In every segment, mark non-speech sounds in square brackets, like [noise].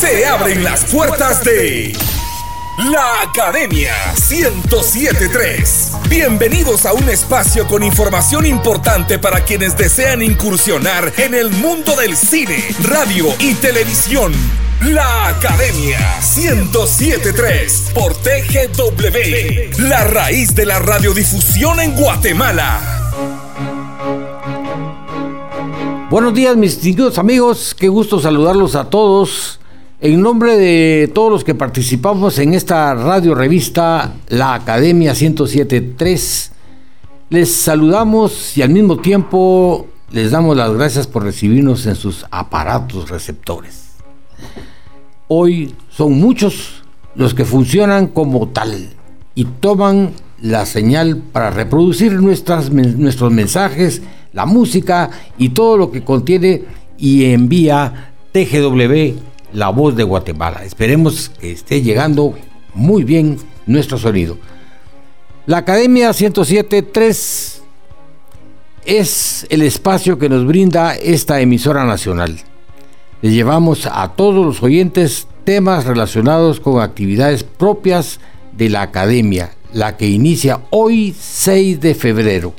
Se abren las puertas de la Academia 1073. Bienvenidos a un espacio con información importante para quienes desean incursionar en el mundo del cine, radio y televisión. La Academia 1073 por TGW, la raíz de la radiodifusión en Guatemala. Buenos días mis distinguidos amigos, qué gusto saludarlos a todos. En nombre de todos los que participamos en esta radio revista, la Academia 1073, les saludamos y al mismo tiempo les damos las gracias por recibirnos en sus aparatos receptores. Hoy son muchos los que funcionan como tal y toman la señal para reproducir nuestras, nuestros mensajes, la música y todo lo que contiene y envía TGW la voz de Guatemala. Esperemos que esté llegando muy bien nuestro sonido. La Academia 107.3 es el espacio que nos brinda esta emisora nacional. Le llevamos a todos los oyentes temas relacionados con actividades propias de la Academia, la que inicia hoy 6 de febrero.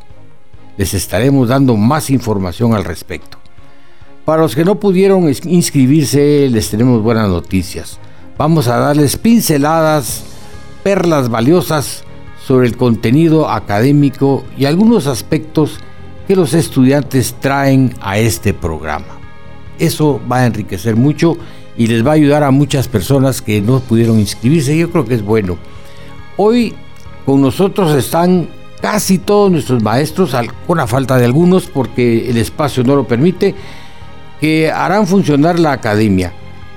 Les estaremos dando más información al respecto. Para los que no pudieron inscribirse, les tenemos buenas noticias. Vamos a darles pinceladas, perlas valiosas sobre el contenido académico y algunos aspectos que los estudiantes traen a este programa. Eso va a enriquecer mucho y les va a ayudar a muchas personas que no pudieron inscribirse. Yo creo que es bueno. Hoy con nosotros están casi todos nuestros maestros, con la falta de algunos porque el espacio no lo permite que harán funcionar la academia,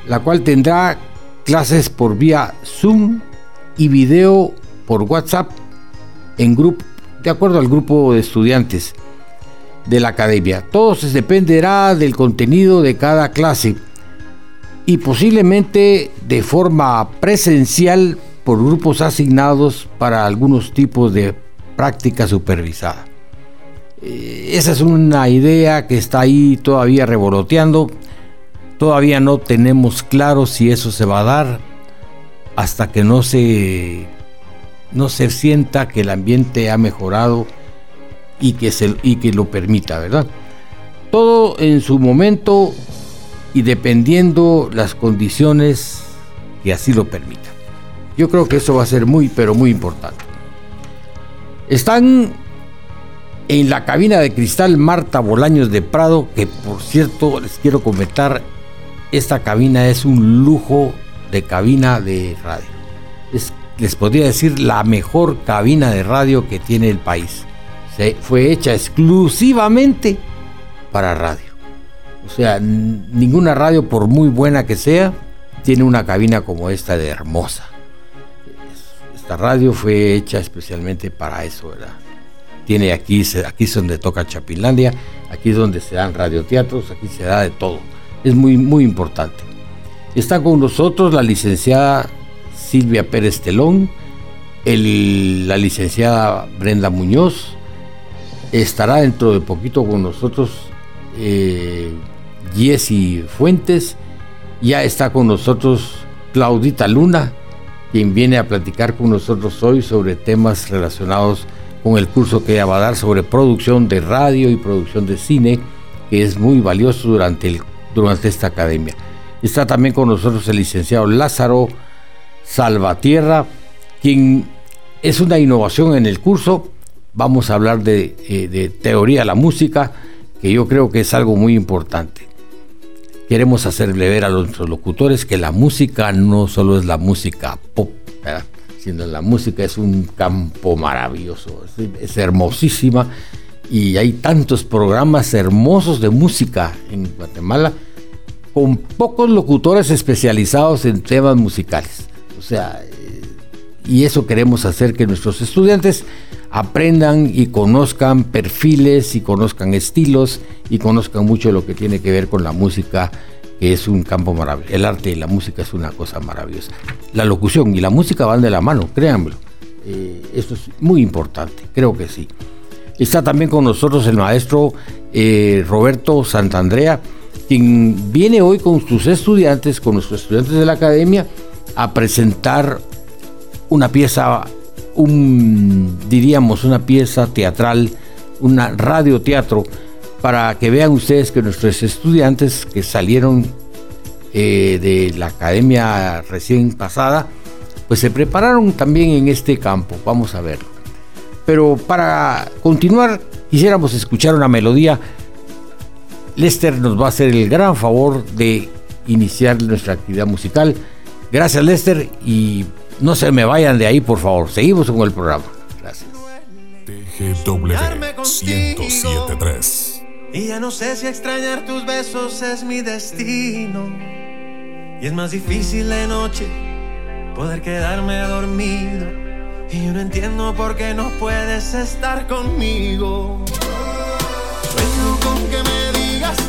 la cual tendrá clases por vía Zoom y video por WhatsApp en grupo, de acuerdo al grupo de estudiantes de la academia. Todo se dependerá del contenido de cada clase y posiblemente de forma presencial por grupos asignados para algunos tipos de práctica supervisada. Eh, esa es una idea que está ahí todavía revoloteando. Todavía no tenemos claro si eso se va a dar hasta que no se, no se sienta que el ambiente ha mejorado y que, se, y que lo permita, ¿verdad? Todo en su momento y dependiendo las condiciones que así lo permitan. Yo creo que eso va a ser muy, pero muy importante. Están en la cabina de cristal Marta Bolaños de Prado, que por cierto les quiero comentar, esta cabina es un lujo de cabina de radio. les podría decir la mejor cabina de radio que tiene el país. Se, fue hecha exclusivamente para radio. O sea, ninguna radio, por muy buena que sea, tiene una cabina como esta de hermosa. Esta radio fue hecha especialmente para eso, ¿verdad? Tiene aquí, aquí es donde toca Chapinlandia, aquí es donde se dan radioteatros, aquí se da de todo. Es muy, muy importante. Está con nosotros la licenciada Silvia Pérez Telón, la licenciada Brenda Muñoz, estará dentro de poquito con nosotros eh, Jessy Fuentes, ya está con nosotros Claudita Luna, quien viene a platicar con nosotros hoy sobre temas relacionados con el curso que ella va a dar sobre producción de radio y producción de cine, que es muy valioso durante, durante esta academia. Está también con nosotros el licenciado Lázaro Salvatierra, quien es una innovación en el curso. Vamos a hablar de, eh, de teoría de la música, que yo creo que es algo muy importante. Queremos hacerle ver a los locutores que la música no solo es la música pop. Sino la música es un campo maravilloso, es, hermosísima y hay tantos programas hermosos de música en Guatemala con pocos locutores especializados en temas musicales. O sea, eh, y eso queremos hacer que nuestros estudiantes aprendan y conozcan perfiles y conozcan estilos y conozcan mucho lo que tiene que ver con la música que es un campo maravilloso. El arte y la música es una cosa maravillosa. La locución y la música van de la mano, créanmelo. Eh, es muy importante, creo que sí. Está también con nosotros el maestro eh, Roberto Santandrea, quien viene hoy con sus estudiantes, con nuestros estudiantes de la academia, a presentar una pieza, un, diríamos, una pieza teatral, una radioteatro, para que vean ustedes que nuestros estudiantes que salieron eh, de la academia recién pasada, pues se prepararon también en este campo. Vamos a verlo. Pero para continuar, quisiéramos escuchar una melodía Lester nos va a hacer el gran favor de iniciar nuestra actividad musical. Gracias Lester y no se me vayan de ahí por favor. Seguimos con el programa. Gracias. TGW 1073. Y ya no sé si extrañar tus besos es mi destino. Y es más difícil de noche poder quedarme dormido. Y yo no entiendo por qué no puedes estar conmigo. Sueño con que me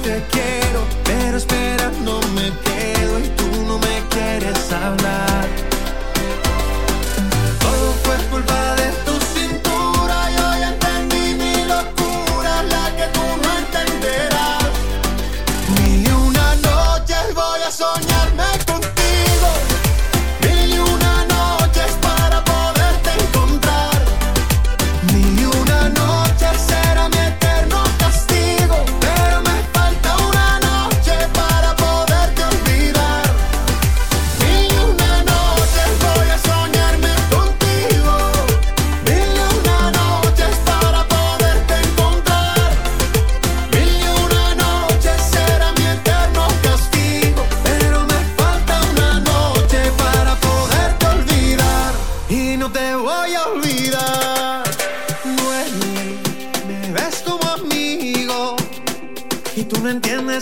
te quiero, pero esperando me quedo y tú no me quieres hablar.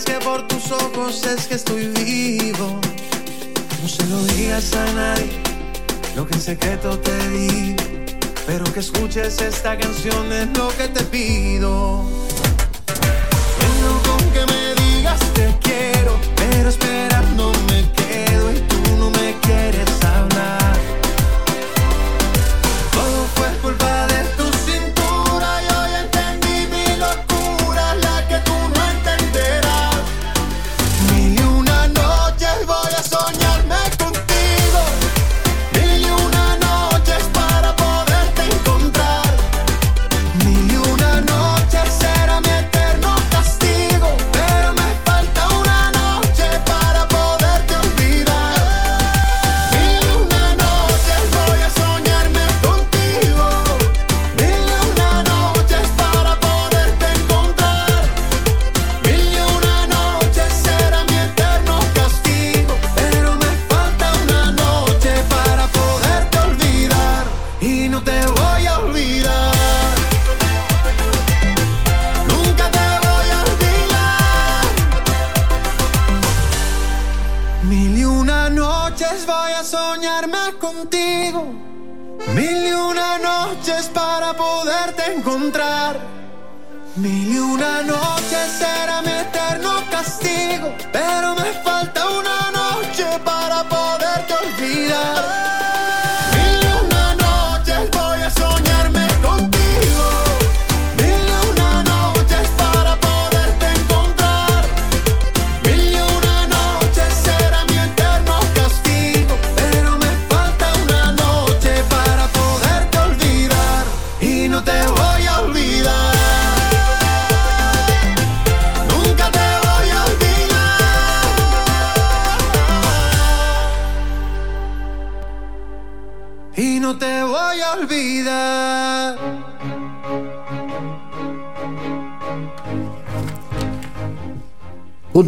Que por tus ojos es que estoy vivo. No se lo digas a nadie, lo que en secreto te di. Pero que escuches esta canción es lo que te pido. Sueño con que me digas te quiero, pero esperando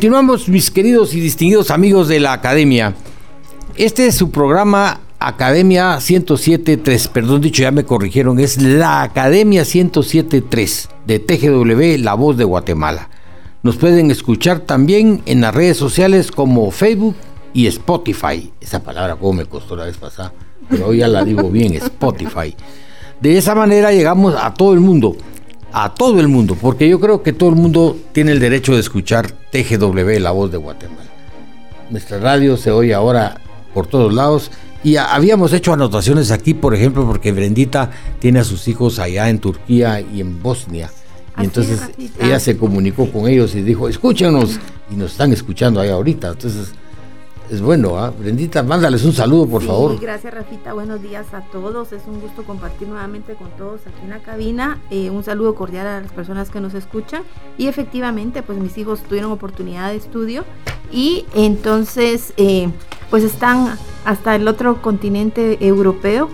Continuamos, mis queridos y distinguidos amigos de la Academia. Este es su programa Academia 107.3, perdón dicho, ya me corrigieron, es la Academia 107.3 de TGW, La Voz de Guatemala. Nos pueden escuchar también en las redes sociales como Facebook y Spotify. Esa palabra como me costó la vez pasada, pero hoy ya la digo bien, Spotify. De esa manera llegamos a todo el mundo a todo el mundo, porque yo creo que todo el mundo tiene el derecho de escuchar TGW, la voz de Guatemala. Nuestra radio se oye ahora por todos lados y habíamos hecho anotaciones aquí, por ejemplo, porque Brendita tiene a sus hijos allá en Turquía y en Bosnia y entonces ella se comunicó con ellos y dijo, escúchanos, y nos están escuchando ahí ahorita. Entonces, es bueno, ¿ah? Brendita, mándales un saludo, por favor. Gracias, Rafita. Buenos días a todos. Es un gusto compartir nuevamente con todos aquí en la cabina. Eh, un saludo cordial a las personas que nos escuchan. Y efectivamente, pues mis hijos tuvieron oportunidad de estudio y entonces, eh, pues están hasta el otro continente europeo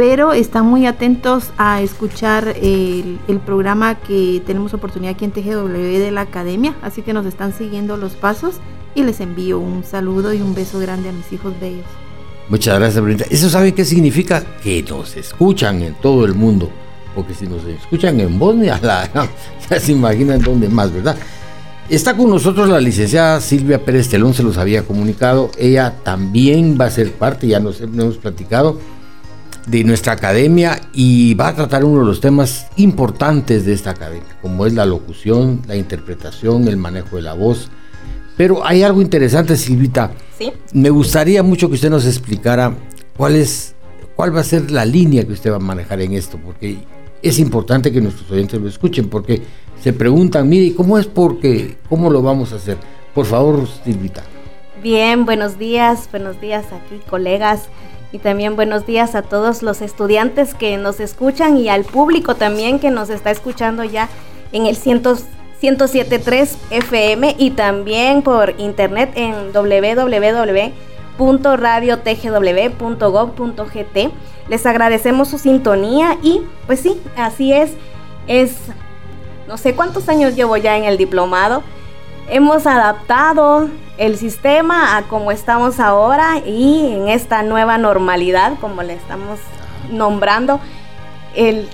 pero están muy atentos a escuchar el, programa que tenemos oportunidad aquí en TGW de la Academia, así que nos están siguiendo los pasos y les envío un saludo y un beso grande a mis hijos bellos. Muchas gracias, Brenda. ¿Eso sabe qué significa? Que nos escuchan en todo el mundo. Porque si nos escuchan en Bosnia, [laughs] ya se imaginan dónde más, ¿verdad? Está con nosotros la licenciada Silvia Pérez Telón, se los había comunicado. Ella también va a ser parte, ya nos hemos platicado de nuestra academia y va a tratar uno de los temas importantes de esta academia, como es la locución, la interpretación, el manejo de la voz. Pero hay algo interesante, Silvita. ¿Sí? Me gustaría mucho que usted nos explicara cuál es, cuál va a ser la línea que usted va a manejar en esto, porque es importante que nuestros oyentes lo escuchen, porque se preguntan, mire, ¿cómo es porque, cómo lo vamos a hacer? Por favor, Silvita. Bien, buenos días, buenos días aquí, colegas. Y también buenos días a todos los estudiantes que nos escuchan y al público también que nos está escuchando ya en el 107.3 FM y también por internet en www.radiotgw.gov.gt. Les agradecemos su sintonía y pues sí, así es. Es no sé cuántos años llevo ya en el diplomado. Hemos adaptado el sistema a como estamos ahora y en esta nueva normalidad, como le estamos nombrando, el,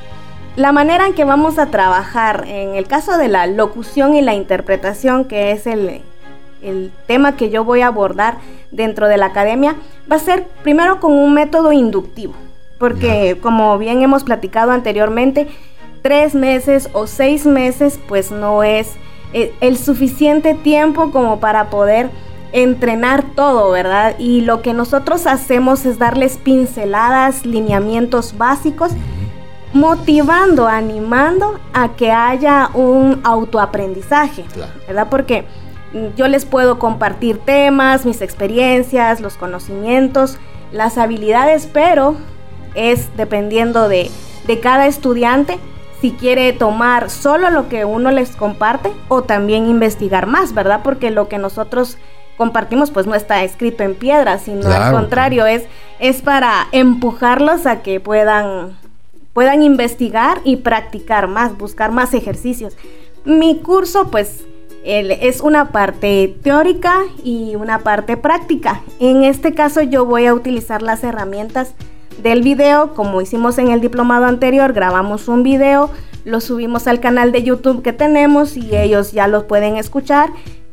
la manera en que vamos a trabajar en el caso de la locución y la interpretación, que es el, el tema que yo voy a abordar dentro de la academia, va a ser primero con un método inductivo, porque como bien hemos platicado anteriormente, tres meses o seis meses pues no es el suficiente tiempo como para poder entrenar todo, ¿verdad? Y lo que nosotros hacemos es darles pinceladas, lineamientos básicos, motivando, animando a que haya un autoaprendizaje, ¿verdad? Porque yo les puedo compartir temas, mis experiencias, los conocimientos, las habilidades, pero es dependiendo de, de cada estudiante si quiere tomar solo lo que uno les comparte o también investigar más, ¿verdad? Porque lo que nosotros compartimos pues no está escrito en piedra, sino al contrario, es, es para empujarlos a que puedan, puedan investigar y practicar más, buscar más ejercicios. Mi curso pues es una parte teórica y una parte práctica. En este caso yo voy a utilizar las herramientas del video, como hicimos en el diplomado anterior, grabamos un video, lo subimos al canal de YouTube que tenemos y ellos ya lo pueden escuchar.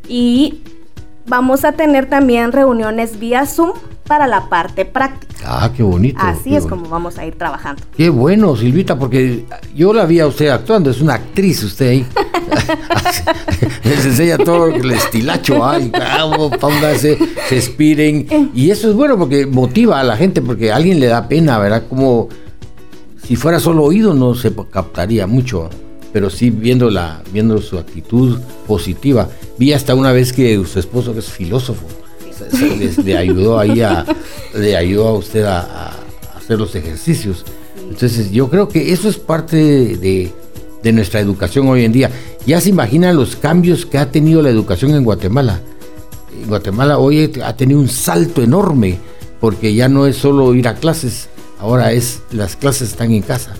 Y vamos a tener también reuniones vía Zoom para la parte práctica. Ah, qué bonito. Así es como vamos a ir trabajando. Qué bueno, Silvita, porque yo la vi a usted actuando, es una actriz usted ahí. [laughs] Les enseña todo el estilacho, ay, póngase, se expiren. Y eso es bueno porque motiva a la gente, porque a alguien le da pena, ¿verdad? Como si fuera solo oído no se captaría mucho, pero sí viendo, la, viendo su actitud positiva. Vi hasta una vez que su esposo, que es filósofo, le, ayudó ahí a, le ayudó a usted a, hacer los ejercicios. Entonces yo creo que eso es parte de, de, nuestra educación hoy en día. Ya se imaginan los cambios que ha tenido la educación en Guatemala. Guatemala hoy ha tenido un salto enorme porque ya no es solo ir a clases, ahora es las clases están en casa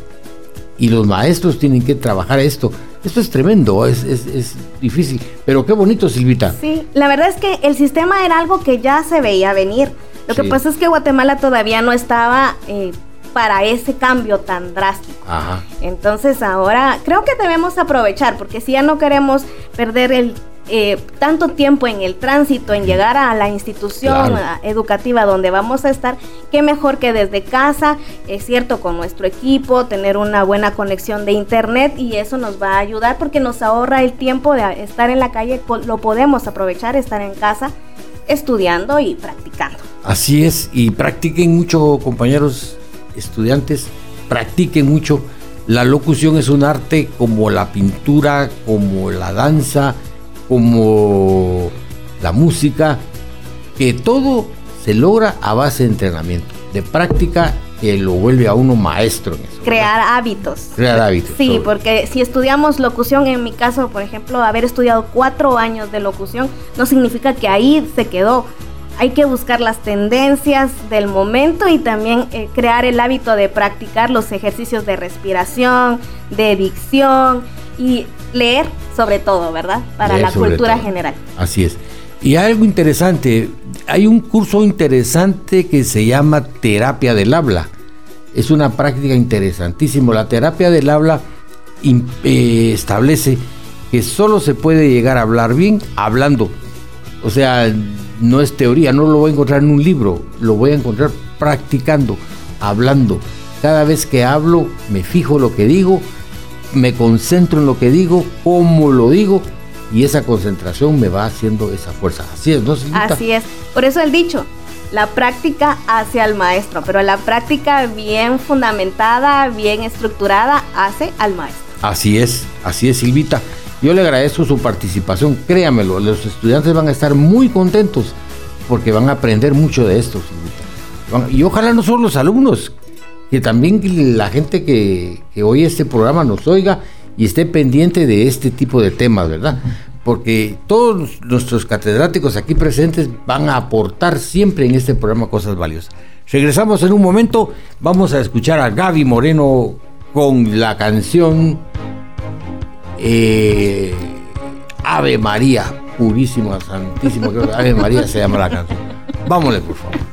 y los maestros tienen que trabajar esto. Esto es tremendo, es, es, difícil, pero qué bonito, Silvita. Sí, la verdad es que el sistema era algo que ya se veía venir. Lo que pasa es que Guatemala todavía no estaba eh, para ese cambio tan drástico. Ajá. Entonces ahora creo que debemos aprovechar, porque si ya no queremos perder el eh, tanto tiempo en el tránsito, en llegar a la institución educativa donde vamos a estar, qué mejor que desde casa, es cierto, con nuestro equipo, tener una buena conexión de internet y eso nos va a ayudar porque nos ahorra el tiempo de estar en la calle, lo podemos aprovechar, estar en casa estudiando y practicando. Así es, y practiquen mucho, compañeros estudiantes, practiquen mucho La locución es un arte como la pintura, como la danza, como la música, que todo se logra a base de entrenamiento, de práctica que lo vuelve a uno maestro en eso. Crear hábitos. Crear hábitos. Sí, porque si estudiamos locución, en mi caso, por ejemplo, haber estudiado cuatro años de locución, no significa que ahí se quedó. Hay que buscar las tendencias del momento y también eh, crear el hábito de practicar los ejercicios de respiración, de dicción y leer sobre todo, ¿verdad? Para la cultura general. Así es. Y algo interesante, hay un curso interesante que se llama terapia del habla. Es una práctica interesantísima. La terapia del habla eh, establece que solo se puede llegar a hablar bien hablando. O sea, no es teoría, no lo voy a encontrar en un libro, lo voy a encontrar practicando, hablando. Cada vez que hablo, me fijo lo que digo, me concentro en lo que digo, cómo lo digo y esa concentración me va haciendo esa fuerza. Así es, ¿no? Así es. Por eso el dicho, la práctica hace al maestro, pero la práctica bien fundamentada, bien estructurada, hace al maestro. Así es, así es, Silvita. Yo le agradezco su participación, créamelo, los estudiantes van a estar muy contentos porque van a aprender mucho de esto, Silvita. Y ojalá no solo los alumnos, que también la gente que, que oye este programa nos oiga y esté pendiente de este tipo de temas, ¿verdad? Porque todos nuestros catedráticos aquí presentes van a aportar siempre en este programa cosas valiosas. Regresamos en un momento, vamos a escuchar a Gaby Moreno con la canción eh, Ave María, purísima, santísima, Ave María se llama la canción. Vámonos, por favor.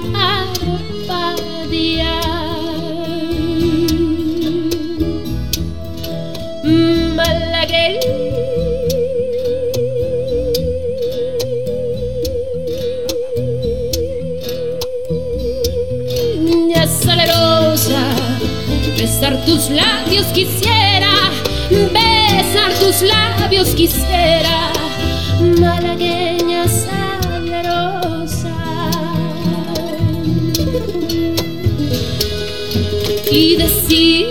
besar tus labios quisiera, besar tus labios quisiera, malagueña sabrosa. Y decir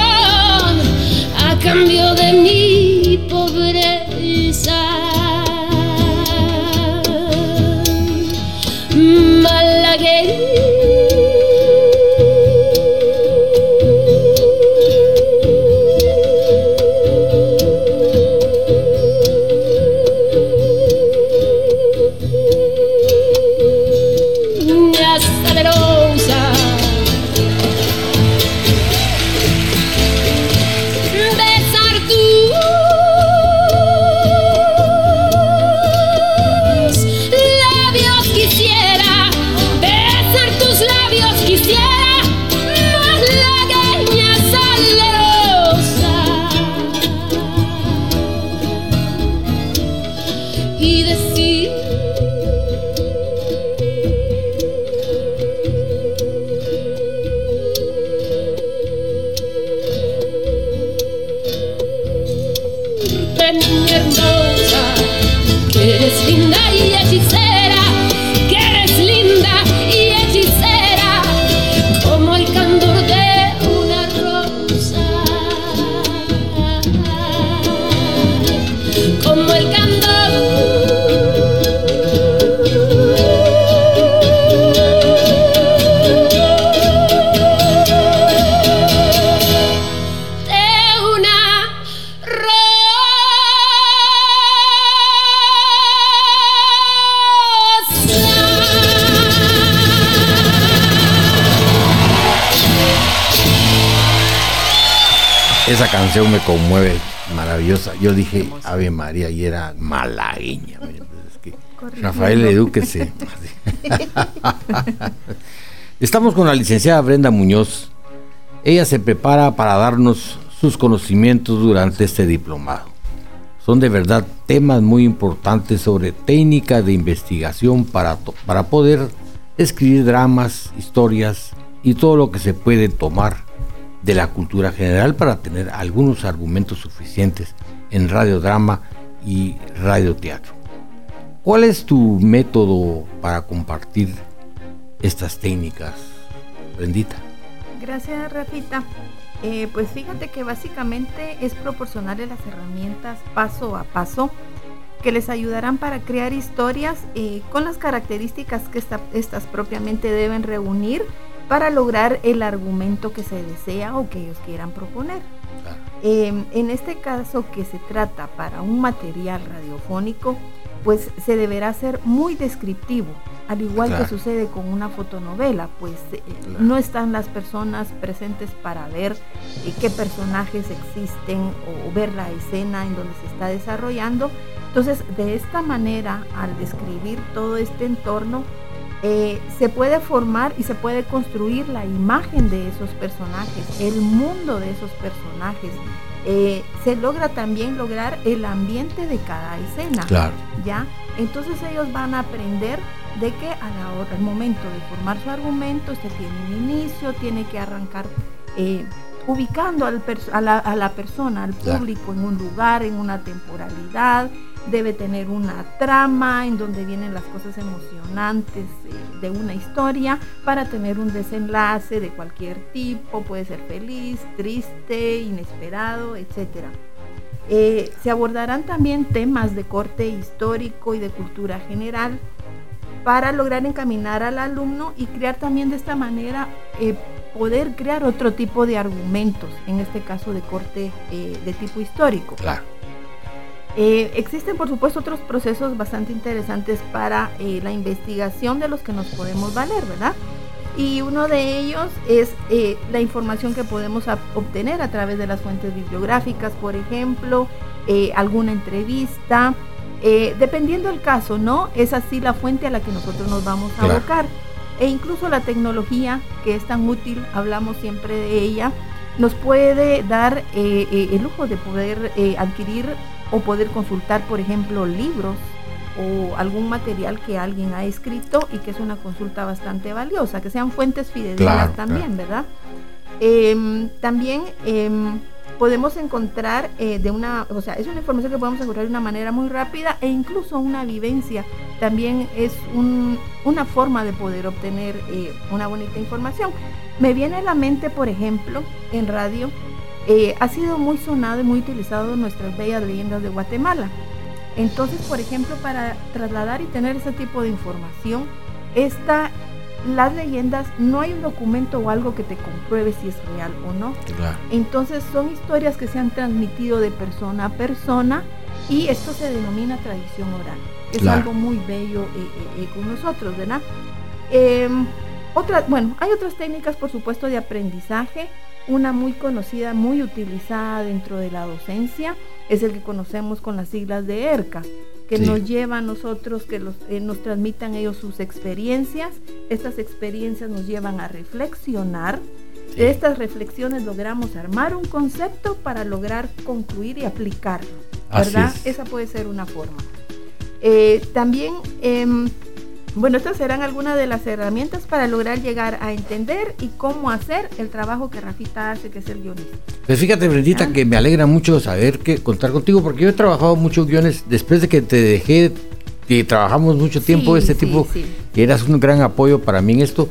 cambio de mi pobreza. Conmueve, maravillosa. Yo dije Ave María y era malagueña. es que Rafael, edúquese. [laughs] Estamos con la licenciada Brenda Muñoz. Ella se prepara para darnos sus conocimientos durante este diplomado. Son de verdad temas muy importantes sobre técnicas de investigación para, para poder escribir dramas, historias y todo lo que se puede tomar de la cultura general para tener algunos argumentos suficientes en radiodrama y radioteatro. ¿Cuál es tu método para compartir estas técnicas, Brendita? Gracias, Rafita. Eh, pues fíjate que básicamente es proporcionarle las herramientas paso a paso que les ayudarán para crear historias eh, con las características que esta- estas propiamente deben reunir para lograr el argumento que se desea o que ellos quieran proponer. Eh, en este caso que se trata para un material radiofónico, pues se deberá ser muy descriptivo, al igual Claro. que sucede con una fotonovela, pues eh, Claro. no están las personas presentes para ver eh, qué personajes existen o, o ver la escena en donde se está desarrollando. Entonces, de esta manera, al describir todo este entorno, eh, se puede formar y se puede construir la imagen de esos personajes, el mundo de esos personajes. Eh, se logra también lograr el ambiente de cada escena. Claro. ¿ya? Entonces ellos van a aprender de que a la hora, al momento de formar su argumento, este tiene un inicio, tiene que arrancar eh, ubicando al a, la, a la persona, al Claro. público en un lugar, en una temporalidad, debe tener una trama en donde vienen las cosas emocionantes eh, de una historia para tener un desenlace de cualquier tipo, puede ser feliz, triste, inesperado, etcétera. Eh, se abordarán también temas de corte histórico y de cultura general para lograr encaminar al alumno y crear también de esta manera, eh, poder crear otro tipo de argumentos, en este caso de corte de tipo histórico. Claro. Eh, existen, por supuesto, otros procesos bastante interesantes para eh, la investigación de los que nos podemos valer, ¿verdad? Y uno de ellos es eh, la información que podemos obtener a través de las fuentes bibliográficas, por ejemplo, eh, alguna entrevista, dependiendo del caso, ¿no? Es así la fuente a la que nosotros nos vamos a Claro. abocar. E incluso la tecnología, que es tan útil, hablamos siempre de ella, nos puede dar eh, eh, el lujo de poder eh, adquirir o poder consultar, por ejemplo, libros o algún material que alguien ha escrito y que es una consulta bastante valiosa, que sean fuentes fidedignas Claro, también, ¿verdad? Em, también em, podemos encontrar eh, de una, o sea, es una información que podemos encontrar de una manera muy rápida e incluso una vivencia también es un- una forma de poder obtener eh, una bonita información. Me viene a la mente, por ejemplo, en radio, eh, ha sido muy sonado y muy utilizado en nuestras bellas leyendas de Guatemala. Entonces, por ejemplo, para trasladar y tener ese tipo de información, esta, las leyendas, no hay un documento o algo que te compruebe si es real o no. Claro. Entonces son historias que se han transmitido de persona a persona y esto se denomina tradición oral. Es Claro. algo muy bello eh, eh, eh, con nosotros, ¿verdad? Em, otra, bueno, hay otras técnicas, por supuesto, de aprendizaje. Una muy conocida, muy utilizada dentro de la docencia, es el que conocemos con las siglas de ERCA, que Sí. nos lleva a nosotros, que los, eh, nos transmitan ellos sus experiencias. Estas experiencias nos llevan a reflexionar. Sí. De estas reflexiones logramos armar un concepto para lograr concluir y aplicarlo. Así ¿Verdad? es. Esa puede ser una forma. Eh, también, em, bueno, estas serán algunas de las herramientas para lograr llegar a entender y cómo hacer el trabajo que Rafita hace, que es el guionista. Pues fíjate, Brendita, Ah. que me alegra mucho saber que contar contigo, porque yo he trabajado muchos guiones después de que te dejé, que trabajamos mucho tiempo, Sí, este sí, tipo, sí. que eras un gran apoyo para mí en esto.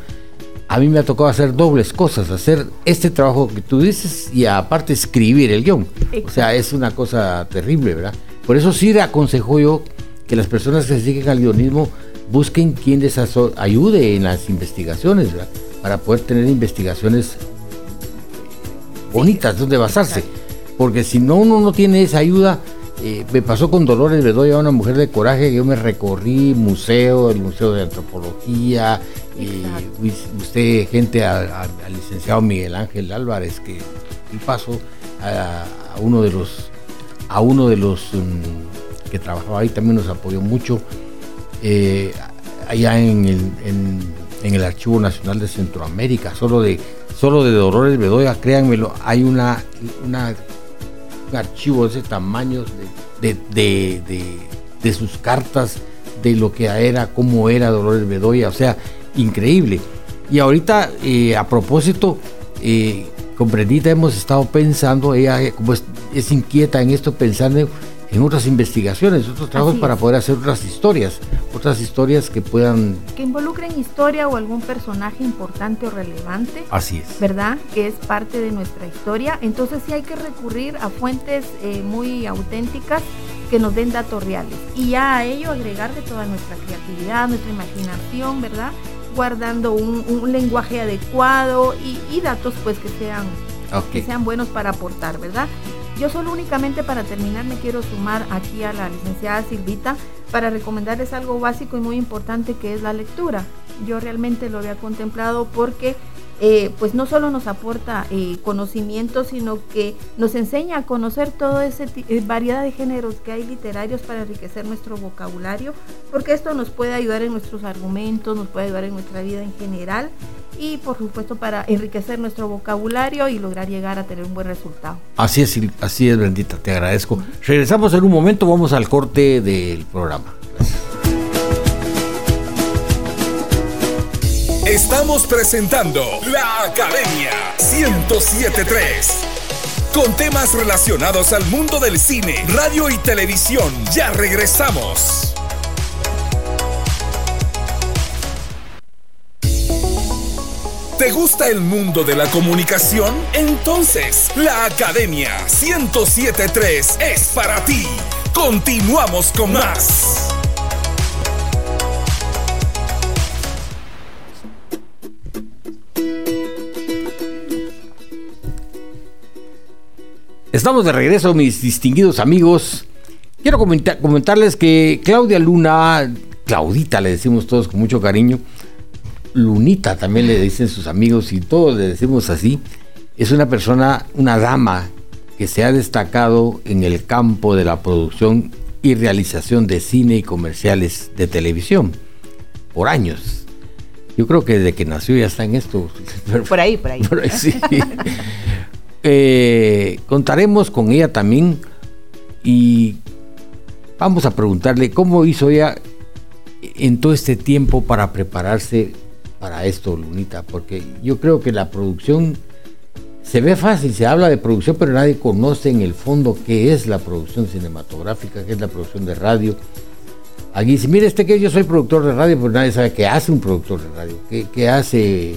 A mí me ha tocado hacer dobles cosas, hacer este trabajo que tú dices y aparte escribir el guion. O sea, es una cosa terrible, ¿verdad? Por eso sí le aconsejo yo que las personas que se dediquen al guionismo busquen quien les ayude en las investigaciones, ¿verdad? Para poder tener investigaciones bonitas donde basarse. Porque si no uno no tiene esa ayuda, eh, me pasó con Dolores Bedoya, una mujer de coraje, que yo me recorrí museo, el Museo de Antropología, y usted, gente, al licenciado Miguel Ángel Álvarez, que y paso a, a uno de los, a uno de los mm, que trabajaba ahí también nos apoyó mucho. Eh, allá en el, en, el Archivo Nacional de Centroamérica, solo de, solo de Dolores Bedoya, créanmelo, hay una, una un archivo de ese tamaño de, de, de- de- sus cartas, de lo que era, cómo era Dolores Bedoya, o sea, increíble. Y ahorita, eh, a propósito, eh, hemos estado pensando, ella como es, es inquieta en esto, pensando en otras investigaciones, otros trabajos para poder hacer otras historias, otras historias que puedan... Que involucren historia o algún personaje importante o relevante. Así es. ¿verdad? Que es parte de nuestra historia. Entonces sí hay que recurrir a fuentes eh, muy auténticas que nos den datos reales. Y ya a ello agregarle toda nuestra creatividad, nuestra imaginación, ¿verdad? Guardando un, un lenguaje adecuado y, y datos pues que sean, que sean buenos para aportar, ¿verdad? Yo solo únicamente para terminar me quiero sumar aquí a la licenciada Silvita para recomendarles algo básico y muy importante que es la lectura. Yo realmente lo había contemplado porque eh, pues no solo nos aporta eh, conocimiento, sino que nos enseña a conocer toda esa variedad de géneros que hay literarios para enriquecer nuestro vocabulario, porque esto nos puede ayudar en nuestros argumentos, nos puede ayudar en nuestra vida en general y por supuesto para enriquecer nuestro vocabulario y lograr llegar a tener un buen resultado. Así es, así es, Bendita, te agradezco. Regresamos en un momento, vamos al corte del programa. Estamos presentando La Academia 1073. Con temas relacionados al mundo del cine, radio y televisión. Ya regresamos. ¿Te gusta el mundo de la comunicación? Entonces, la Academia 1073 es para ti. Continuamos con más. Estamos de regreso, mis distinguidos amigos. Quiero comenta- comentarles que Claudia Luna, Claudita le decimos todos con mucho cariño, Lunita también le dicen sus amigos y todos le decimos así, es una persona, una dama que se ha destacado en el campo de la producción y realización de cine y comerciales de televisión por años. Yo creo que desde que nació ya está en esto. [laughs] Por ahí, por ahí. Por ahí sí. [laughs] Eh, contaremos con ella también y vamos a preguntarle cómo hizo ella en todo este tiempo para prepararse para esto, Lunita, porque yo creo que la producción se ve fácil, se habla de producción, pero nadie conoce en el fondo qué es la producción cinematográfica, qué es la producción de radio. Aquí dice, mire, este que yo soy productor de radio, pero nadie sabe qué hace un productor de radio, qué, qué hace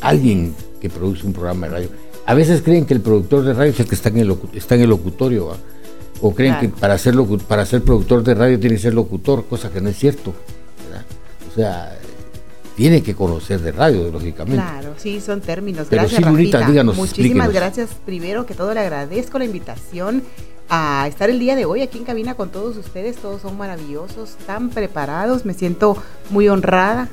alguien que produce un programa de radio. A veces creen que el productor de radio es el que está en el, está en el locutorio, ¿va? o creen Claro. que para ser, locu- para ser productor de radio tiene que ser locutor, cosa que no es cierto. ¿verdad? O sea, tiene que conocer de radio, lógicamente. Claro, sí, son términos. Pero Gracias, sí, díganos, Muchísimas explíquenos. gracias. Primero que todo, le agradezco la invitación a estar el día de hoy aquí en cabina con todos ustedes. Todos son maravillosos, tan preparados. Me siento muy honrada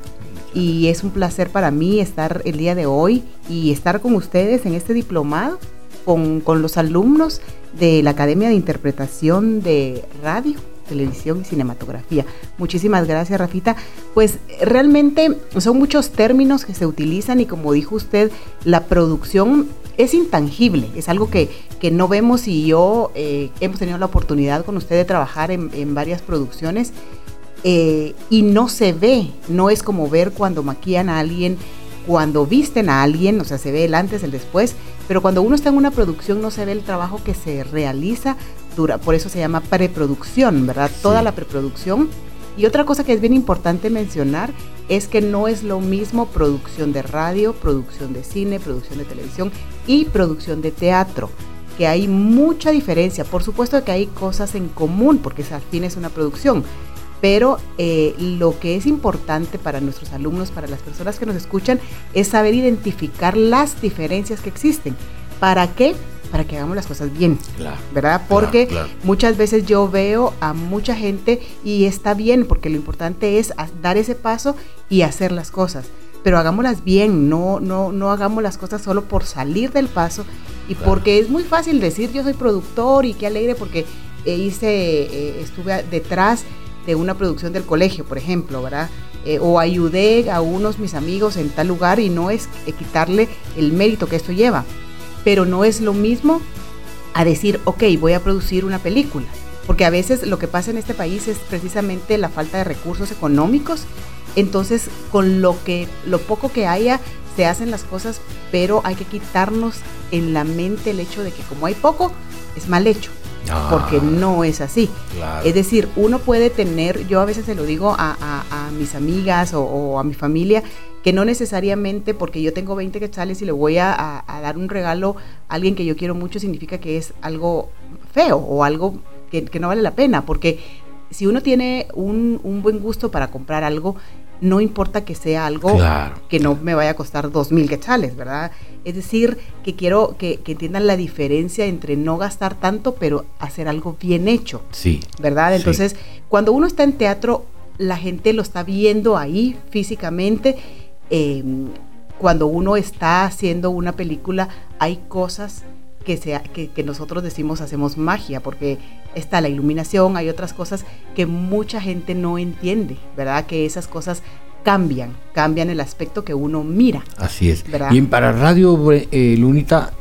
y es un placer para mí estar el día de hoy y estar con ustedes en este diplomado con, con los alumnos de la Academia de Interpretación de Radio, Televisión y Cinematografía. Muchísimas gracias, Rafita. Pues realmente son muchos términos que se utilizan y como dijo usted, la producción es intangible, es algo que, que no vemos y yo eh, hemos tenido la oportunidad con usted de trabajar en, en varias producciones eh, y no se ve, no es como ver cuando maquillan a alguien, cuando visten a alguien, o sea, se ve el antes, el después, pero cuando uno está en una producción no se ve el trabajo que se realiza, por eso se llama preproducción, ¿verdad? Toda la preproducción. Y otra cosa que es bien importante mencionar es que no es lo mismo producción de radio, producción de cine, producción de televisión y producción de teatro que hay mucha diferencia. Por supuesto que hay cosas en común, porque al fin es una producción, pero eh, lo que es importante para nuestros alumnos, para las personas que nos escuchan, es saber identificar las diferencias que existen. ¿Para qué? Para que hagamos las cosas bien, Claro, ¿verdad? Porque claro, claro. muchas veces yo veo a mucha gente y está bien, porque lo importante es dar ese paso y hacer las cosas. Pero hagámoslas bien, no, no, no hagamos las cosas solo por salir del paso y porque es muy fácil decir yo soy productor y qué alegre porque eh, hice, eh, estuve detrás de una producción del colegio, por ejemplo, ¿verdad? Eh, o ayudé a unos mis amigos en tal lugar y no es eh, quitarle el mérito que esto lleva, pero no es lo mismo a decir, ok, voy a producir una película. Porque a veces lo que pasa en este país es precisamente la falta de recursos económicos. Entonces, con lo que, lo poco que haya, se hacen las cosas, pero hay que quitarnos en la mente el hecho de que como hay poco, es mal hecho. Ah, Porque no es así. claro. Es decir, uno puede tener, yo a veces se lo digo a, a- a mis amigas o, o a mi familia, que no necesariamente porque yo tengo 20 quetzales y le voy a, a- a dar un regalo a alguien que yo quiero mucho significa que es algo feo o algo que, que no vale la pena, porque si uno tiene un, un buen gusto para comprar algo, no importa que sea algo Claro. que no me vaya a costar dos mil quetzales, ¿verdad? Es decir, que quiero que, que entiendan la diferencia entre no gastar tanto, pero hacer algo bien hecho. Sí. ¿verdad? Sí. Entonces, cuando uno está en teatro, la gente lo está viendo ahí físicamente. Eh, cuando uno está haciendo una película, hay cosas que, sea, que, que nosotros decimos hacemos magia, porque está la iluminación, hay otras cosas que mucha gente no entiende, ¿verdad? Que esas cosas cambian, cambian el aspecto que uno mira. Así es. ¿Verdad? Y en- para radio, eh, Lunita,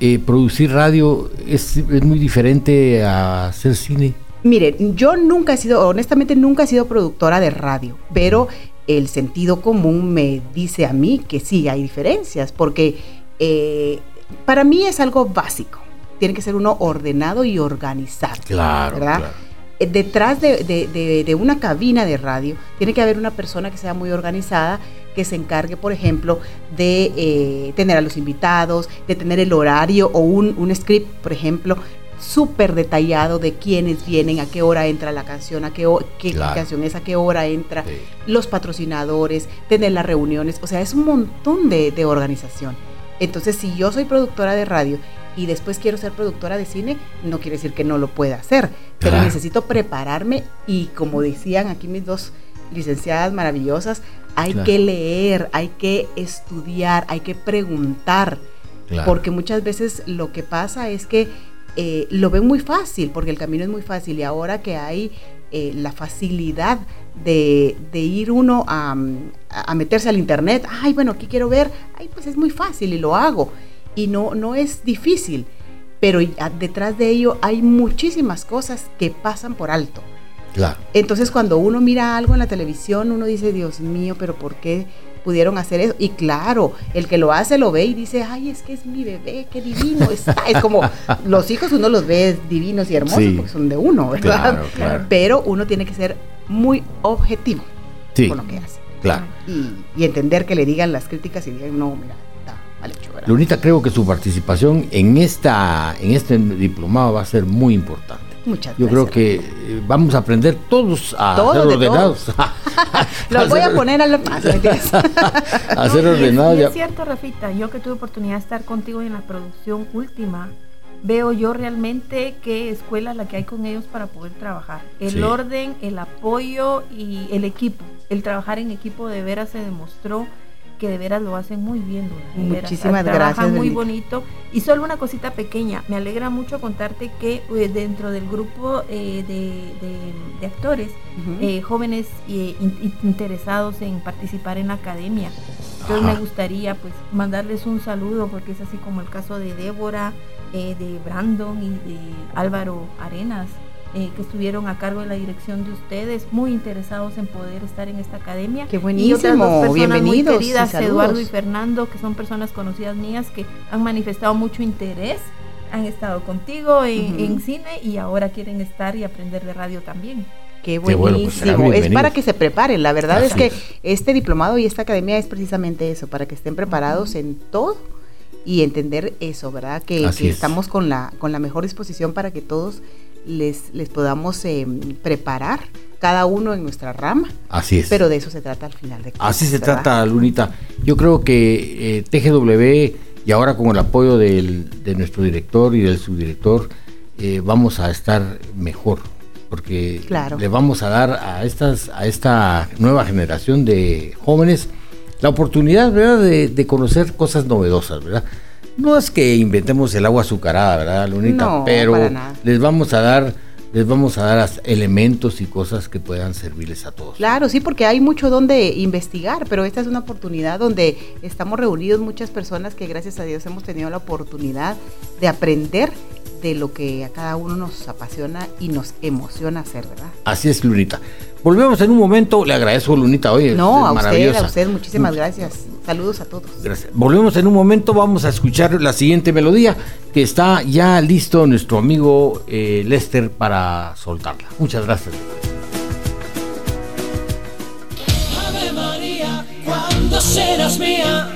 eh, producir radio es, es muy diferente a hacer cine. Mire, yo nunca he sido, honestamente nunca he sido productora de radio, pero el sentido común me dice a mí que sí hay diferencias, porque eh, para mí es algo básico. Tiene que ser uno ordenado y organizado. Claro, ¿verdad? claro. Eh, Detrás de, de- de- de una cabina de radio tiene que haber una persona que sea muy organizada, que se encargue, por ejemplo, de eh, tener a los invitados, de tener el horario o un, un script, por ejemplo, súper detallado de quiénes vienen, a qué hora entra la canción, a qué, qué Claro. canción es, a qué hora entra, Sí. los patrocinadores, tener las reuniones, o sea, es un montón de, de organización. Entonces, si yo soy productora de radio y después quiero ser productora de cine, no quiere decir que no lo pueda hacer, pero Claro. necesito prepararme y como decían aquí mis dos licenciadas maravillosas, hay Claro. que leer, hay que estudiar, hay que preguntar, Claro. porque muchas veces lo que pasa es que eh, lo ven muy fácil, porque el camino es muy fácil y ahora que hay eh, la facilidad de, de ir uno a, a meterse al internet, ay, bueno, aquí quiero ver, ay, pues es muy fácil y lo hago. Y no, no es difícil, pero detrás de ello hay muchísimas cosas que pasan por alto. Claro. Entonces cuando uno mira algo en la televisión, uno dice, Dios mío, pero ¿por qué pudieron hacer eso? Y claro, el que lo hace lo ve y dice, ay, es que es mi bebé, qué divino está. Es como [laughs] los hijos uno los ve divinos y hermosos Sí. porque son de uno, ¿verdad? Claro, [laughs] claro. Pero uno tiene que ser muy objetivo Sí, con lo que hace. claro. Y, y entender que le digan las críticas y digan, no, mira, está mal hecho, ¿verdad? Lunita, creo que su participación en esta en este diplomado va a ser muy importante. Muchas Yo gracias. creo que eh, vamos a aprender todos a Todos, ser de ordenados. [laughs] [laughs] Los voy a poner a la... Mentiras. a ser No, y es- ya- cierto, Rafita, yo que tuve oportunidad de estar contigo en la producción última, veo yo realmente qué escuela es la que hay con ellos para poder trabajar. El Sí. orden, el apoyo y el equipo. El trabajar en equipo de veras se demostró que de veras lo hacen muy bien. Luna, de veras. Muchísimas Trabajan gracias, muy Benita. bonito. Y solo una cosita pequeña, me alegra mucho contarte que eh, dentro del grupo eh, de, de- de actores, eh, jóvenes eh, in- in- interesados en participar en la academia. Entonces Ajá. me gustaría pues mandarles un saludo porque es así como el caso de Débora, eh, de Brandon y de Álvaro Arenas, eh, que estuvieron a cargo de la dirección de ustedes, muy interesados en poder estar en esta academia. Qué Y otras buenísimo, dos personas bienvenidos muy y queridas, saludos. Eduardo y Fernando, que son personas conocidas mías que han manifestado mucho interés, han estado contigo en, Ujú. en cine y ahora quieren estar y aprender de radio también. Qué bueno, pues, buenísimo. es bienvenidos. para que se preparen. La verdad es Así que es. este diplomado y esta academia es precisamente eso, para que estén preparados en todo y entender eso, ¿verdad? Que, que es. estamos con la, con la mejor disposición para que todos les, les podamos eh, preparar, cada uno en nuestra rama. Así es. Pero de eso se trata al final de cuentas, Así se ¿verdad? trata, Lunita. Yo creo que eh, TGW y ahora con el apoyo del- de nuestro director y del subdirector eh, vamos a estar mejor porque Claro. le vamos a dar a estas a esta nueva generación de jóvenes la oportunidad, ¿verdad? De, de conocer cosas novedosas, ¿verdad? No es que inventemos el agua azucarada, ¿verdad, Lunita? No, Pero para nada. les vamos a dar les vamos a dar elementos y cosas que puedan servirles a todos. Claro, sí, porque hay mucho donde investigar, pero esta es una oportunidad donde estamos reunidos muchas personas que gracias a Dios hemos tenido la oportunidad de aprender de lo que a cada uno nos apasiona y nos emociona hacer, ¿verdad? Así es, Lunita. Volvemos en un momento. Le agradezco, Lunita. Oye, No, a usted, maravillosa. a usted, muchísimas Much- gracias. Saludos a todos. Gracias. Volvemos en un momento. Vamos a escuchar la siguiente melodía que está ya listo nuestro amigo eh, Lester para soltarla. Muchas gracias. Ave María, cuando serás mía,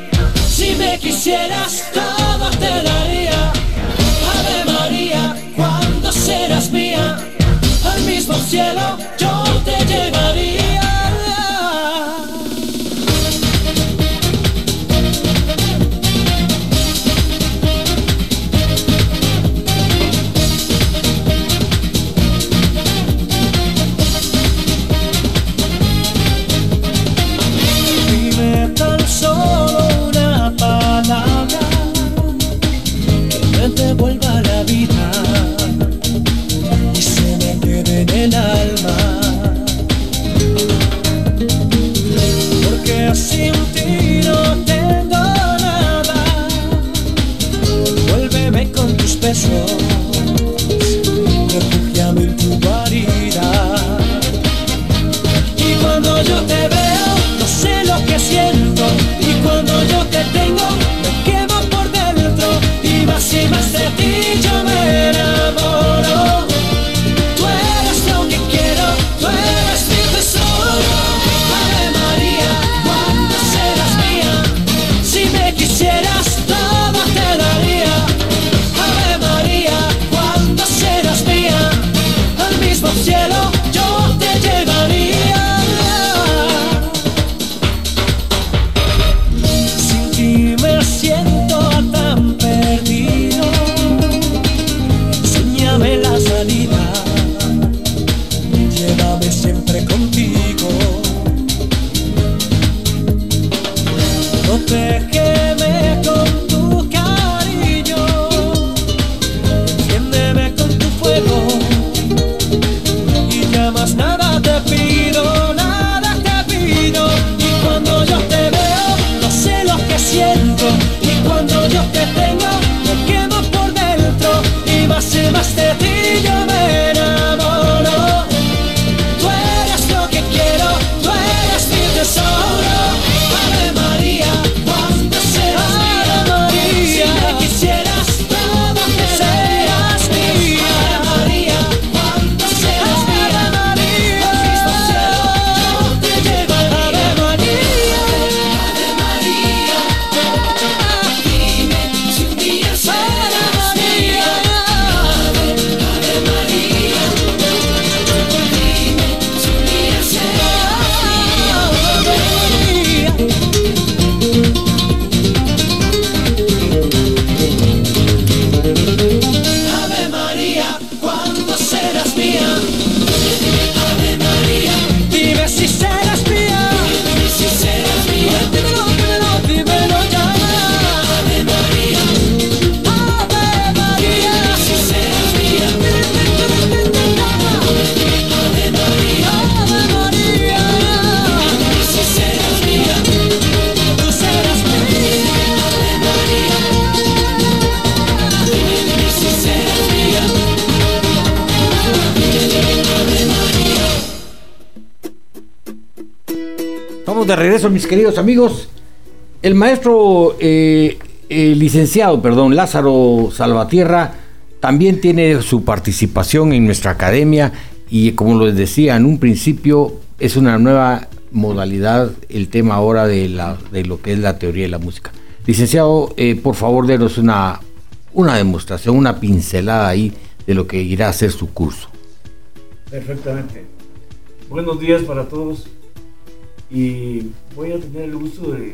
si me quisieras todo te daría. Serás mía, al mismo cielo yo te llevaría. Con tus de regreso, mis queridos amigos. El maestro eh, licenciado, perdón, Lázaro Salvatierra, también tiene su participación en nuestra academia y como les decía en un principio, es una nueva modalidad el tema ahora de, la, de lo que es la teoría de la música. Licenciado, eh, por favor, denos una, una demostración, una pincelada ahí de lo que irá a ser su curso. Perfectamente. Buenos días para todos y voy a tener el gusto de,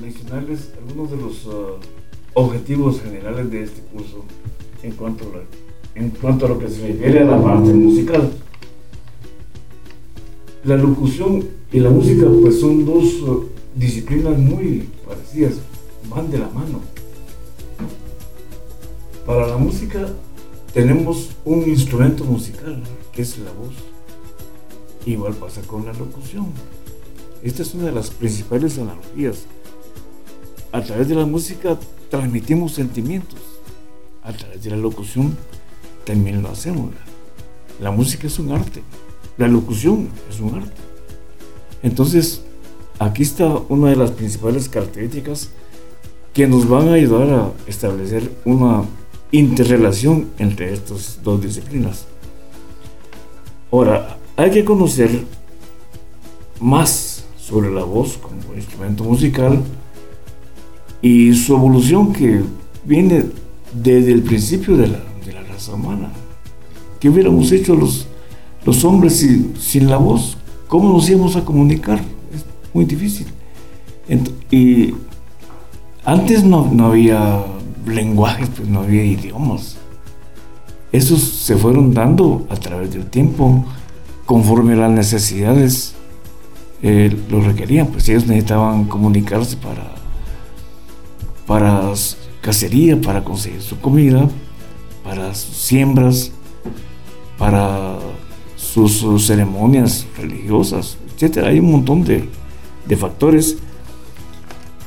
mencionarles algunos de los uh, objetivos generales de este curso en cuanto, a, en cuanto a lo que se refiere a la parte musical. La locución y la música pues son dos uh, disciplinas muy parecidas, van de la mano. Para la música tenemos un instrumento musical, que es la voz. Igual pasa con la locución. Esta es una de las principales analogías. A través de la música transmitimos sentimientos. A través de la locución también lo hacemos. La música es un arte. La locución es un arte. Entonces, aquí está una de las principales características que nos van a ayudar a establecer una interrelación entre estas dos disciplinas. Ahora, hay que conocer más sobre la voz como instrumento musical y su evolución que viene desde el principio de la, de la raza humana. ¿Qué hubiéramos hecho los, los hombres sin, sin la voz? ¿Cómo nos íbamos a comunicar? Es muy difícil. Y antes no, no había lenguajes, pues no había idiomas. Esos se fueron dando a través del tiempo, conforme las necesidades eh, lo requerían. Pues ellos necesitaban comunicarse para, para cacería, para conseguir su comida, para sus siembras, para sus, sus ceremonias religiosas, etc. Hay un montón de, de factores.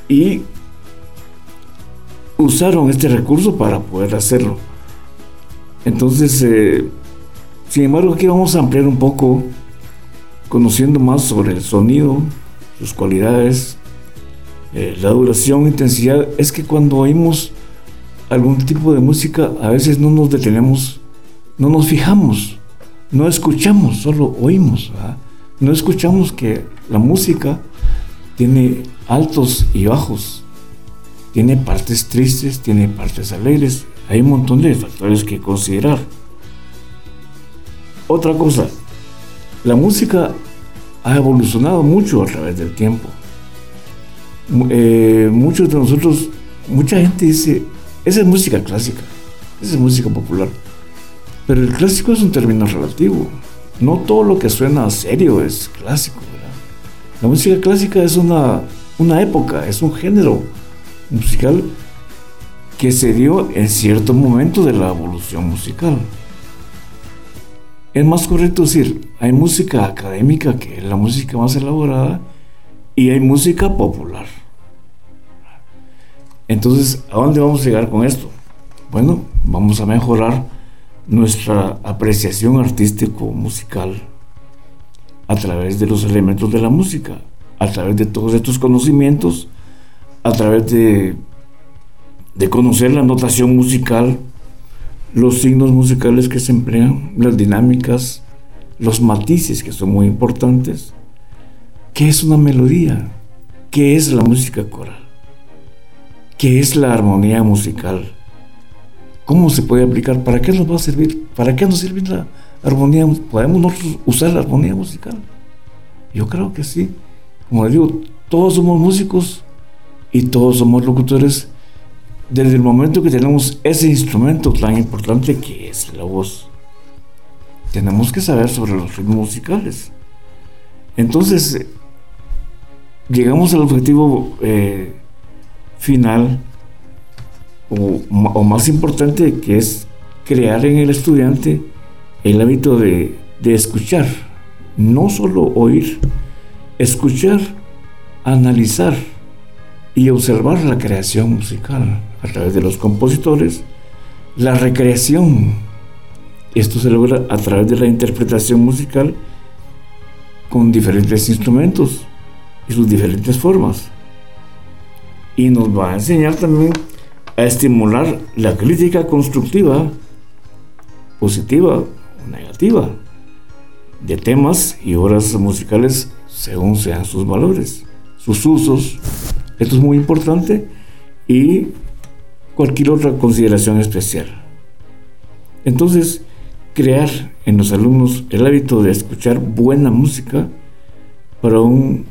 Y usaron este recurso para poder hacerlo. Entonces, eh, sin embargo, aquí vamos a ampliar un poco, conociendo más sobre el sonido, sus cualidades, eh, la duración, intensidad. Es que cuando oímos algún tipo de música, a veces no nos detenemos, no nos fijamos, no escuchamos, solo oímos. No escuchamos que la música tiene altos y bajos, tiene partes tristes, tiene partes alegres, hay un montón de factores que considerar. Otra cosa, la música ha evolucionado mucho a través del tiempo. Eh, muchos de nosotros, mucha gente dice, esa es música clásica, esa es música popular. Pero el clásico es un término relativo. No todo lo que suena serio es clásico. La música clásica es una, una época, es un género musical que se dio en cierto momento de la evolución musical. Es más correcto decir, hay música académica, que es la música más elaborada, y hay música popular. Entonces, ¿a dónde vamos a llegar con esto? Bueno, vamos a mejorar nuestra apreciación artístico-musical a través de los elementos de la música, a través de todos estos conocimientos, a través de, de conocer la notación musical, los signos musicales que se emplean, las dinámicas, los matices que son muy importantes. ¿Qué es una melodía? ¿Qué es la música coral? ¿Qué es la armonía musical? ¿Cómo se puede aplicar? ¿Para qué nos va a servir? ¿Para qué nos sirve la armonía? ¿Podemos nosotros usar la armonía musical? Yo creo que sí. Como les digo, todos somos músicos y todos somos locutores desde el momento que tenemos ese instrumento tan importante que es la voz. Tenemos que saber sobre los ritmos musicales. Entonces, eh, llegamos al objetivo eh, final o, más importante que es crear en el estudiante el hábito de escuchar, no solo oír, escuchar, analizar y observar la creación musical a través de los compositores, la recreación. Esto se logra a través de la interpretación musical con diferentes instrumentos y sus diferentes formas. Y nos va a enseñar también a estimular la crítica constructiva, positiva o negativa, de temas y obras musicales según sean sus valores, sus usos. Esto es muy importante y cualquier otra consideración especial. Entonces, crear en los alumnos el hábito de escuchar buena música para un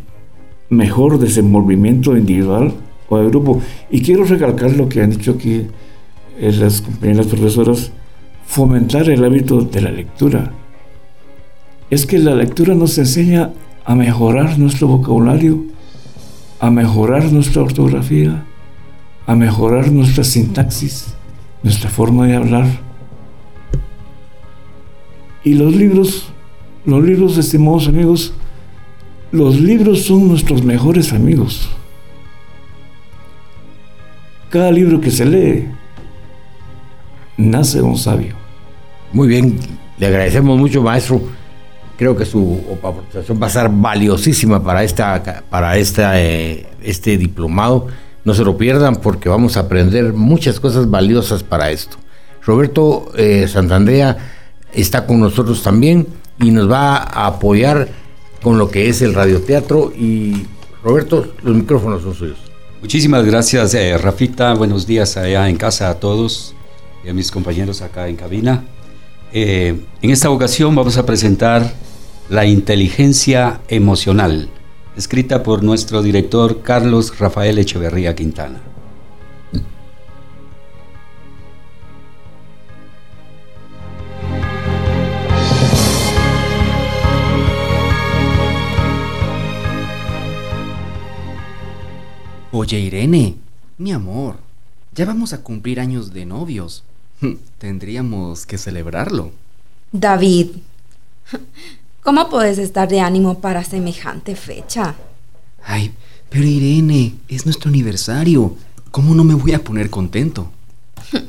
mejor desenvolvimiento individual o de grupo. Y quiero recalcar lo que han dicho aquí eh, las compañeras profesoras, fomentar el hábito de la lectura. Es que la lectura nos enseña a mejorar nuestro vocabulario, a mejorar nuestra ortografía, a mejorar nuestra sintaxis, nuestra forma de hablar. Y los libros, los libros, estimados amigos, los libros son nuestros mejores amigos. Cada libro que se lee nace un sabio. Muy bien, le agradecemos mucho, maestro. Creo que su aportación va a ser valiosísima para, esta, para esta, eh, este diplomado. No se lo pierdan porque vamos a aprender muchas cosas valiosas para esto. Roberto eh, Santandrea está con nosotros también y nos va a apoyar con lo que es el radioteatro. Y Roberto, los micrófonos son suyos. Muchísimas gracias, eh, Rafita. Buenos días allá en casa a todos y a mis compañeros acá en cabina. Eh, en esta ocasión vamos a presentar La inteligencia emocional, escrita por nuestro director Carlos Rafael Echeverría Quintana. Oye, Irene, mi amor, ya vamos a cumplir años de novios. [laughs] Tendríamos que celebrarlo. David, ¿cómo puedes estar de ánimo para semejante fecha? Ay, pero Irene, es nuestro aniversario. ¿Cómo no me voy a poner contento? [laughs]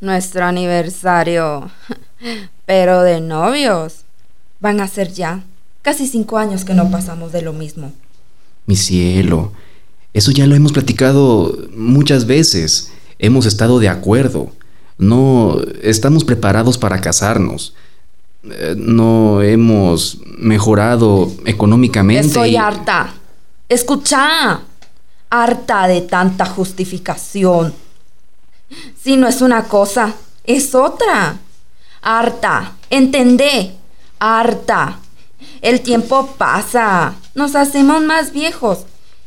Nuestro aniversario. [laughs] Pero de novios. Van a ser ya casi cinco años que no pasamos de lo mismo. Mi cielo, eso ya lo hemos platicado muchas veces. Hemos estado de acuerdo. No estamos preparados para casarnos. Eh, No hemos mejorado económicamente. Estoy y- harta. Escucha. Harta de tanta justificación. Si no es una cosa, es otra. Harta. Entendé. Harta. El tiempo pasa. Nos hacemos más viejos.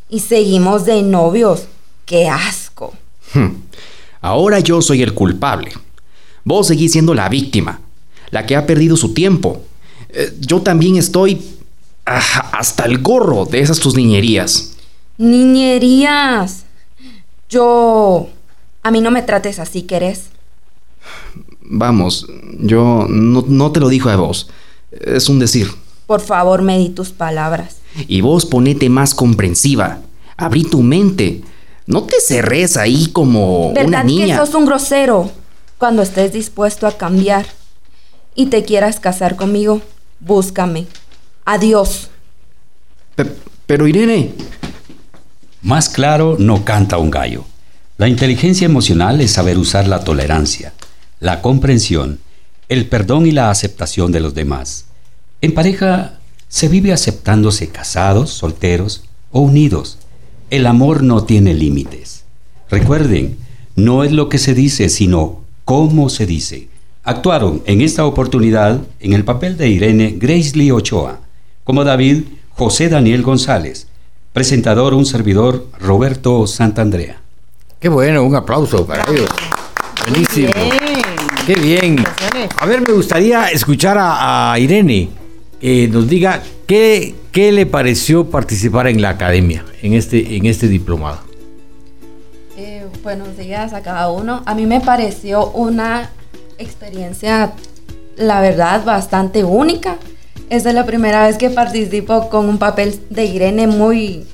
Y seguimos de novios. ¡Qué asco! Hmm. Ahora yo soy el culpable. Vos seguís siendo la víctima, la que ha perdido su tiempo. Eh, yo también estoy ah, hasta el gorro de esas tus niñerías. Niñerías. Yo... A mí no me trates así, ¿querés? Vamos, yo no, no te lo dijo a vos. Es un decir. Por favor, medí tus palabras. Y vos ponete más comprensiva. Abrí tu mente. No te cerres ahí como una ¿Verdad que niña. sos un grosero? Cuando estés dispuesto a cambiar y te quieras casar conmigo, búscame. Adiós. Pe- pero Irene, Más claro no canta un gallo. La inteligencia emocional es saber usar la tolerancia, la comprensión, el perdón y la aceptación de los demás. En pareja se vive aceptándose casados, solteros o unidos. El amor no tiene límites. Recuerden, no es lo que se dice, sino cómo se dice. Actuaron en esta oportunidad en el papel de Irene Grace Lee Ochoa, como David José Daniel González, presentador un servidor Roberto Santandrea. Qué bueno, un aplauso para ellos. Buenísimo. Qué bien. A ver, me gustaría escuchar a, a Irene que nos diga qué, qué le pareció participar en la academia, en este, en este diplomado. Eh, buenos días a cada uno. A mí me pareció una experiencia, la verdad, bastante única. Esta es la primera vez que participo con un papel de Irene muy,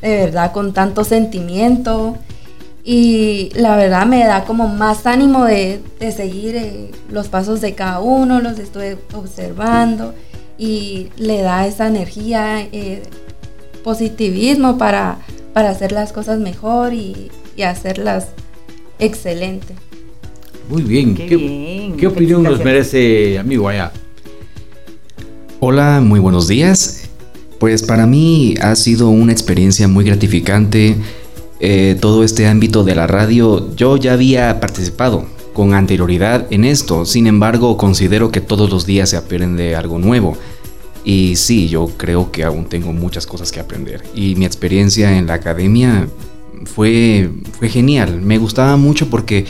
de verdad, con tanto sentimiento. Y la verdad me da como más ánimo de, de seguir eh, los pasos de cada uno, los estoy observando. y le da esa energía, eh, positivismo para, para hacer las cosas mejor y, y hacerlas excelente. Muy bien. Qué ¿Qué, bien. qué opinión nos merece, amigo, allá? Hola, muy buenos días. Pues para mí ha sido una experiencia muy gratificante eh, todo este ámbito de la radio. Yo ya había participado con anterioridad en esto, sin embargo considero que todos los días se aprende algo nuevo. Y sí, yo creo que aún tengo muchas cosas que aprender. Y mi experiencia en la academia fue, fue genial. Me gustaba mucho porque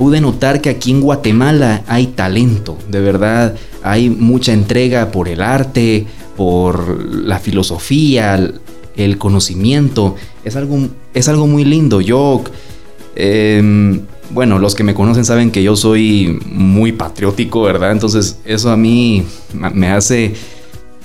pude notar que aquí en Guatemala hay talento, de verdad, hay mucha entrega por el arte, por la filosofía, el conocimiento, es algo, es algo muy lindo. Yo, eh, bueno, los que me conocen saben que yo soy muy patriótico, ¿verdad? Entonces eso a mí me hace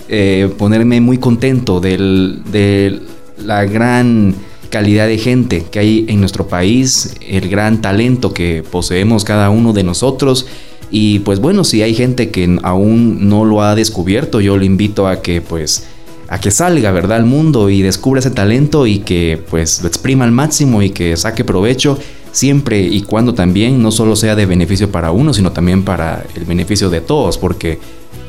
eh, ponerme muy contento del, de la gran calidad de gente que hay en nuestro país, el gran talento que poseemos cada uno de nosotros. Y pues bueno, si hay gente que aún no lo ha descubierto, yo le invito a que pues a que salga, ¿verdad? Al mundo y descubra ese talento y que pues lo exprima al máximo y que saque provecho siempre y cuando también no solo sea de beneficio para uno, sino también para el beneficio de todos, porque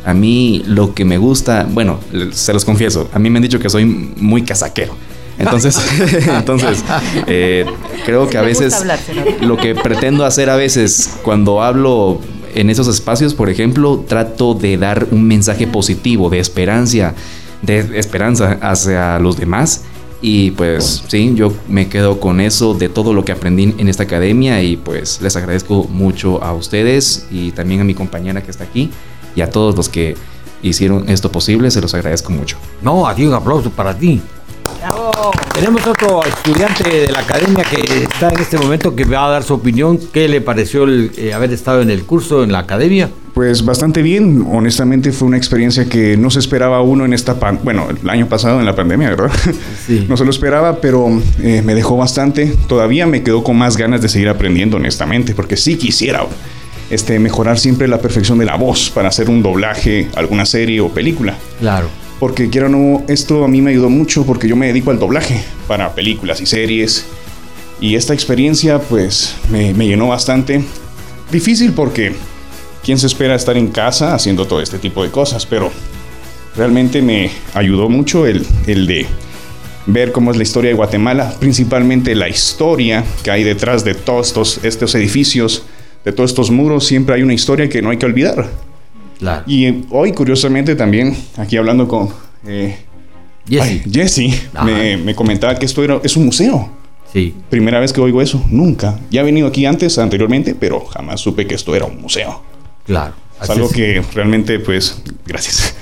a mí lo que me gusta, bueno, se los confieso, a mí me han dicho que soy muy casaquero. Entonces, [laughs] [laughs] entonces eh, creo que a veces hablar, lo que pretendo hacer a veces cuando hablo en esos espacios, por ejemplo, trato de dar un mensaje positivo, de esperanza, de esperanza hacia los demás. Y pues sí, yo me quedo con eso de todo lo que aprendí en esta academia y pues les agradezco mucho a ustedes y también a mi compañera que está aquí y a todos los que hicieron esto posible, se los agradezco mucho. No, a ti un aplauso para ti. Tenemos otro estudiante de la academia que está en este momento que va a dar su opinión. ¿Qué le pareció el, eh, haber estado en el curso en la academia? Pues bastante bien, honestamente fue una experiencia que no se esperaba uno en esta, pan bueno, el año pasado en la pandemia, ¿verdad? Sí. [laughs] No se lo esperaba, pero eh, me dejó bastante. Todavía me quedo con más ganas de seguir aprendiendo, honestamente, porque sí quisiera este, mejorar siempre la perfección de la voz para hacer un doblaje, alguna serie o película. Claro. Porque quiero no, esto a mí me ayudó mucho porque yo me dedico al doblaje para películas y series. Y esta experiencia pues me, llenó bastante. Difícil porque ¿quién se espera estar en casa haciendo todo este tipo de cosas? Pero realmente me ayudó mucho el, el de ver cómo es la historia de Guatemala, principalmente la historia que hay detrás de todos estos edificios, de todos estos muros. Siempre hay una historia que no hay que olvidar. Claro. Y eh, hoy, curiosamente, también, aquí hablando con eh, Jesse. Jesse, me, me comentaba que esto era, es un museo. Sí. Primera vez que oigo eso, nunca. Ya he venido aquí antes, anteriormente, pero jamás supe que esto era un museo. Claro. Es algo es. que realmente, pues, gracias.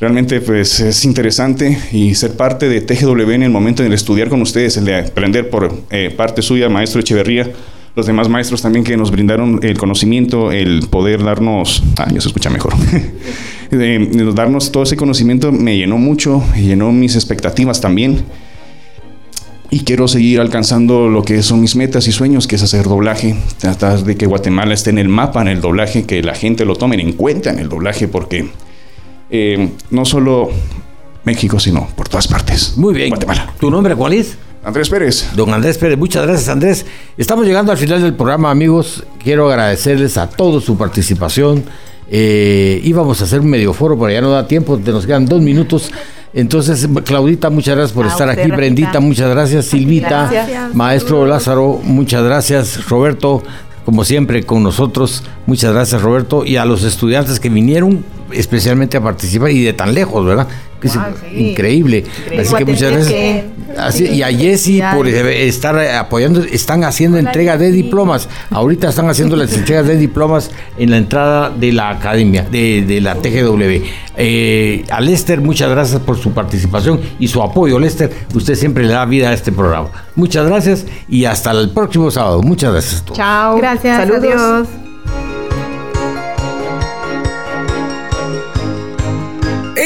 Realmente, pues, es interesante y ser parte de TGW en el momento de estudiar con ustedes, el de aprender por eh, parte suya, maestro Echeverría, los demás maestros también que nos brindaron el conocimiento, el poder darnos, ah, ya se escucha mejor, [laughs] de darnos todo ese conocimiento me llenó mucho, llenó mis expectativas también. Y quiero seguir alcanzando lo que son mis metas y sueños, que es hacer doblaje, tratar de que Guatemala esté en el mapa, en el doblaje, que la gente lo tome en cuenta en el doblaje, porque eh, no solo México, sino por todas partes. Muy bien. Guatemala. ¿Tu nombre cuál es? Andrés Pérez. Don Andrés Pérez, muchas gracias Andrés. Estamos llegando al final del programa amigos. Quiero agradecerles a todos su participación. Eh, íbamos a hacer un medio foro, pero ya no da tiempo, te nos quedan dos minutos. Entonces, Claudita, muchas gracias por A estar usted, aquí. Rafita. Brendita, muchas gracias. Silvita, Gracias. Maestro Lázaro, muchas gracias. Roberto, como siempre, con nosotros. Muchas gracias, Roberto. Y a los estudiantes que vinieron especialmente a participar y de tan lejos, ¿verdad? Que es sí. increíble. Increíble. Así que muchas gracias. Así- y a Jessy por eh, estar apoyando, están haciendo entrega de diplomas. Ahorita están haciendo las entregas de diplomas en la entrada de la academia, de, de la TGW. Eh, a Lester, muchas gracias por su participación y su apoyo. Lester, usted siempre le da vida a este programa. Muchas gracias y hasta el próximo sábado. Muchas gracias a todos. Chao. Gracias, Saludos. adiós.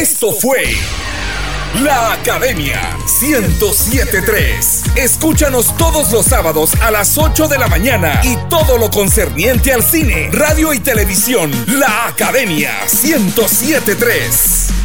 Esto fue La Academia 1073. Escúchanos todos los sábados a las 8 de la mañana y todo lo concerniente al cine, radio y televisión. La Academia 1073.